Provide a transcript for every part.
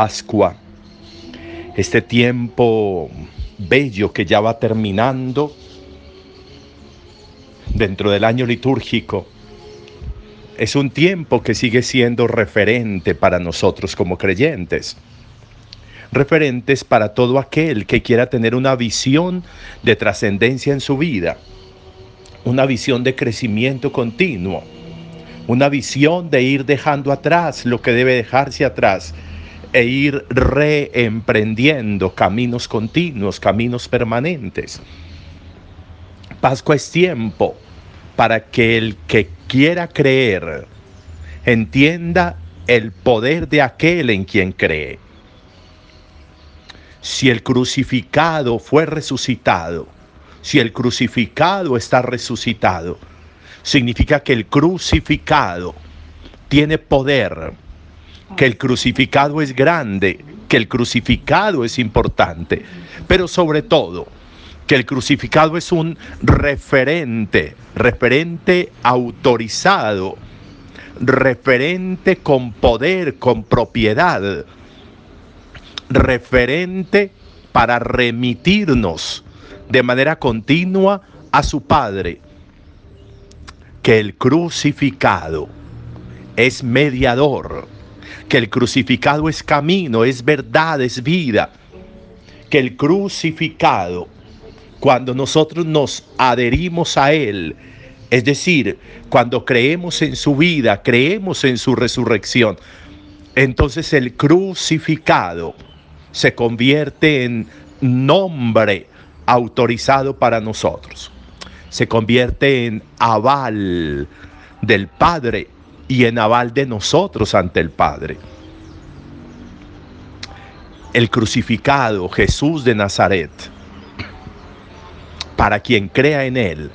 Pascua, este tiempo bello que ya va terminando dentro del año litúrgico, es un tiempo que sigue siendo referente para nosotros como creyentes. Referentes para todo aquel que quiera tener una visión de trascendencia en su vida, una visión de crecimiento continuo, una visión de ir dejando atrás lo que debe dejarse atrás e ir reemprendiendo caminos continuos, caminos permanentes. Pascua es tiempo para que el que quiera creer entienda el poder de aquel en quien cree. Si el crucificado fue resucitado, si el crucificado está resucitado, significa que el crucificado tiene poder que el crucificado es grande, que el crucificado es importante, pero sobre todo que el crucificado es un referente, referente autorizado, referente con poder, con propiedad, referente para remitirnos de manera continua a su Padre, que el crucificado es mediador que el crucificado es camino, es verdad, es vida, que el crucificado, cuando nosotros nos adherimos a Él, es decir, cuando creemos en su vida, creemos en su resurrección, entonces el crucificado se convierte en nombre autorizado para nosotros. Se convierte en aval del Padre y en aval de nosotros ante el Padre. El crucificado Jesús de Nazaret, para quien crea en Él,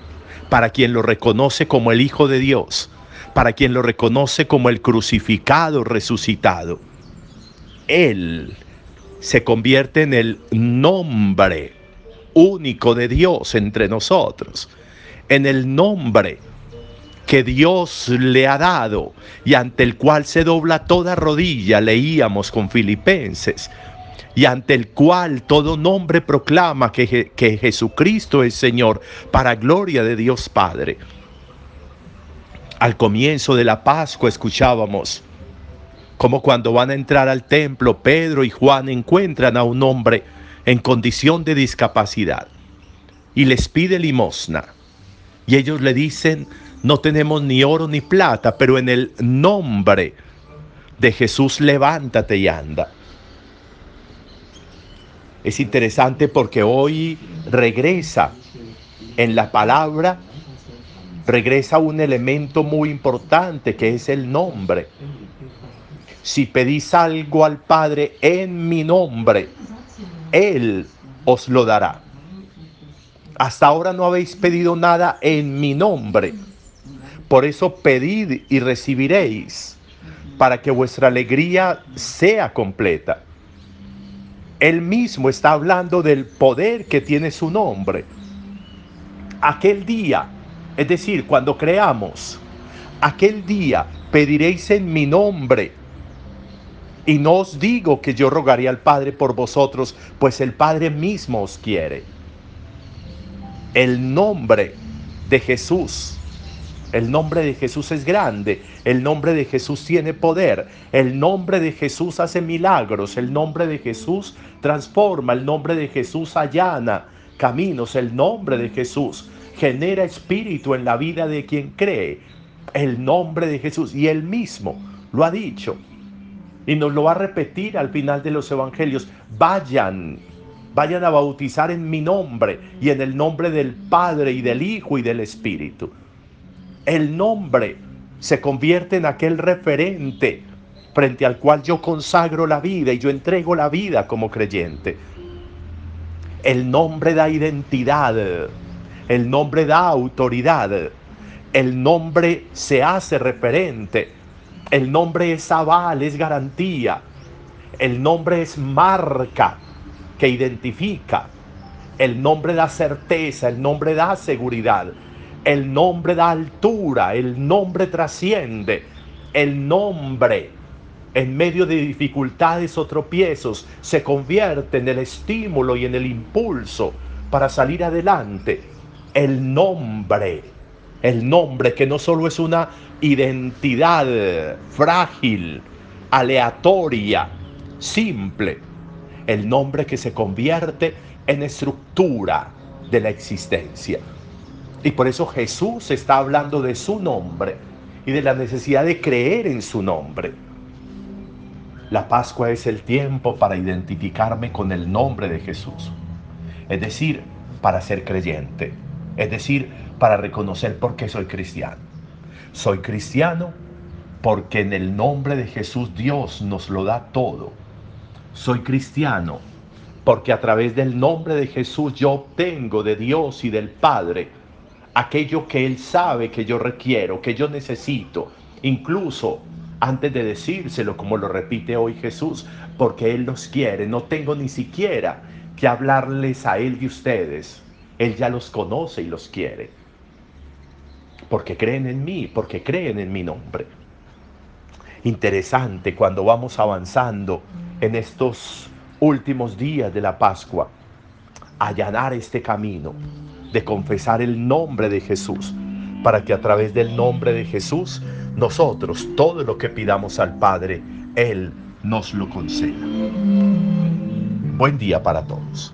para quien lo reconoce como el Hijo de Dios, para quien lo reconoce como el crucificado resucitado, Él se convierte en el nombre único de Dios entre nosotros, en el nombre que Dios le ha dado y ante el cual se dobla toda rodilla, leíamos con Filipenses, y ante el cual todo nombre proclama que, que Jesucristo es Señor, para gloria de Dios Padre. Al comienzo de la Pascua escuchábamos como cuando van a entrar al templo, Pedro y Juan encuentran a un hombre en condición de discapacidad y les pide limosna. Y ellos le dicen, no tenemos ni oro ni plata, pero en el nombre de Jesús levántate y anda. Es interesante porque hoy regresa en la palabra, regresa un elemento muy importante que es el nombre. Si pedís algo al Padre en mi nombre, Él os lo dará. Hasta ahora no habéis pedido nada en mi nombre. Por eso pedid y recibiréis, para que vuestra alegría sea completa. Él mismo está hablando del poder que tiene su nombre. Aquel día, es decir, cuando creamos, aquel día pediréis en mi nombre. Y no os digo que yo rogaré al Padre por vosotros, pues el Padre mismo os quiere. El nombre de Jesús el nombre de Jesús es grande, el nombre de Jesús tiene poder, el nombre de Jesús hace milagros, el nombre de Jesús transforma, el nombre de Jesús allana caminos, el nombre de Jesús genera espíritu en la vida de quien cree, el nombre de Jesús y él mismo lo ha dicho y nos lo va a repetir al final de los evangelios, vayan vayan a bautizar en mi nombre y en el nombre del Padre y del Hijo y del Espíritu el nombre se convierte en aquel referente frente al cual yo consagro la vida y yo entrego la vida como creyente. El nombre da identidad, el nombre da autoridad, el nombre se hace referente, el nombre es aval, es garantía, el nombre es marca que identifica, el nombre da certeza, el nombre da seguridad. El nombre da altura, el nombre trasciende, el nombre en medio de dificultades o tropiezos, se convierte en el estímulo y en el impulso para salir adelante. El nombre, el nombre que no solo es una identidad frágil, aleatoria, simple, el nombre que se convierte en estructura de la existencia. Y por eso Jesús está hablando de su nombre y de la necesidad de creer en su nombre. La Pascua es el tiempo para identificarme con el nombre de Jesús. Es decir, para ser creyente. Es decir, para reconocer por qué soy cristiano. Soy cristiano porque en el nombre de Jesús Dios nos lo da todo. Soy cristiano porque a través del nombre de Jesús yo obtengo de Dios y del Padre aquello que Él sabe que yo requiero, que yo necesito, incluso antes de decírselo, como lo repite hoy Jesús, porque Él los quiere. No tengo ni siquiera que hablarles a Él de ustedes. Él ya los conoce y los quiere. Porque creen en mí, porque creen en mi nombre. Interesante cuando vamos avanzando en estos últimos días de la Pascua, allanar este camino de confesar el nombre de Jesús, para que a través del nombre de Jesús nosotros todo lo que pidamos al Padre, Él nos lo conceda. Buen día para todos.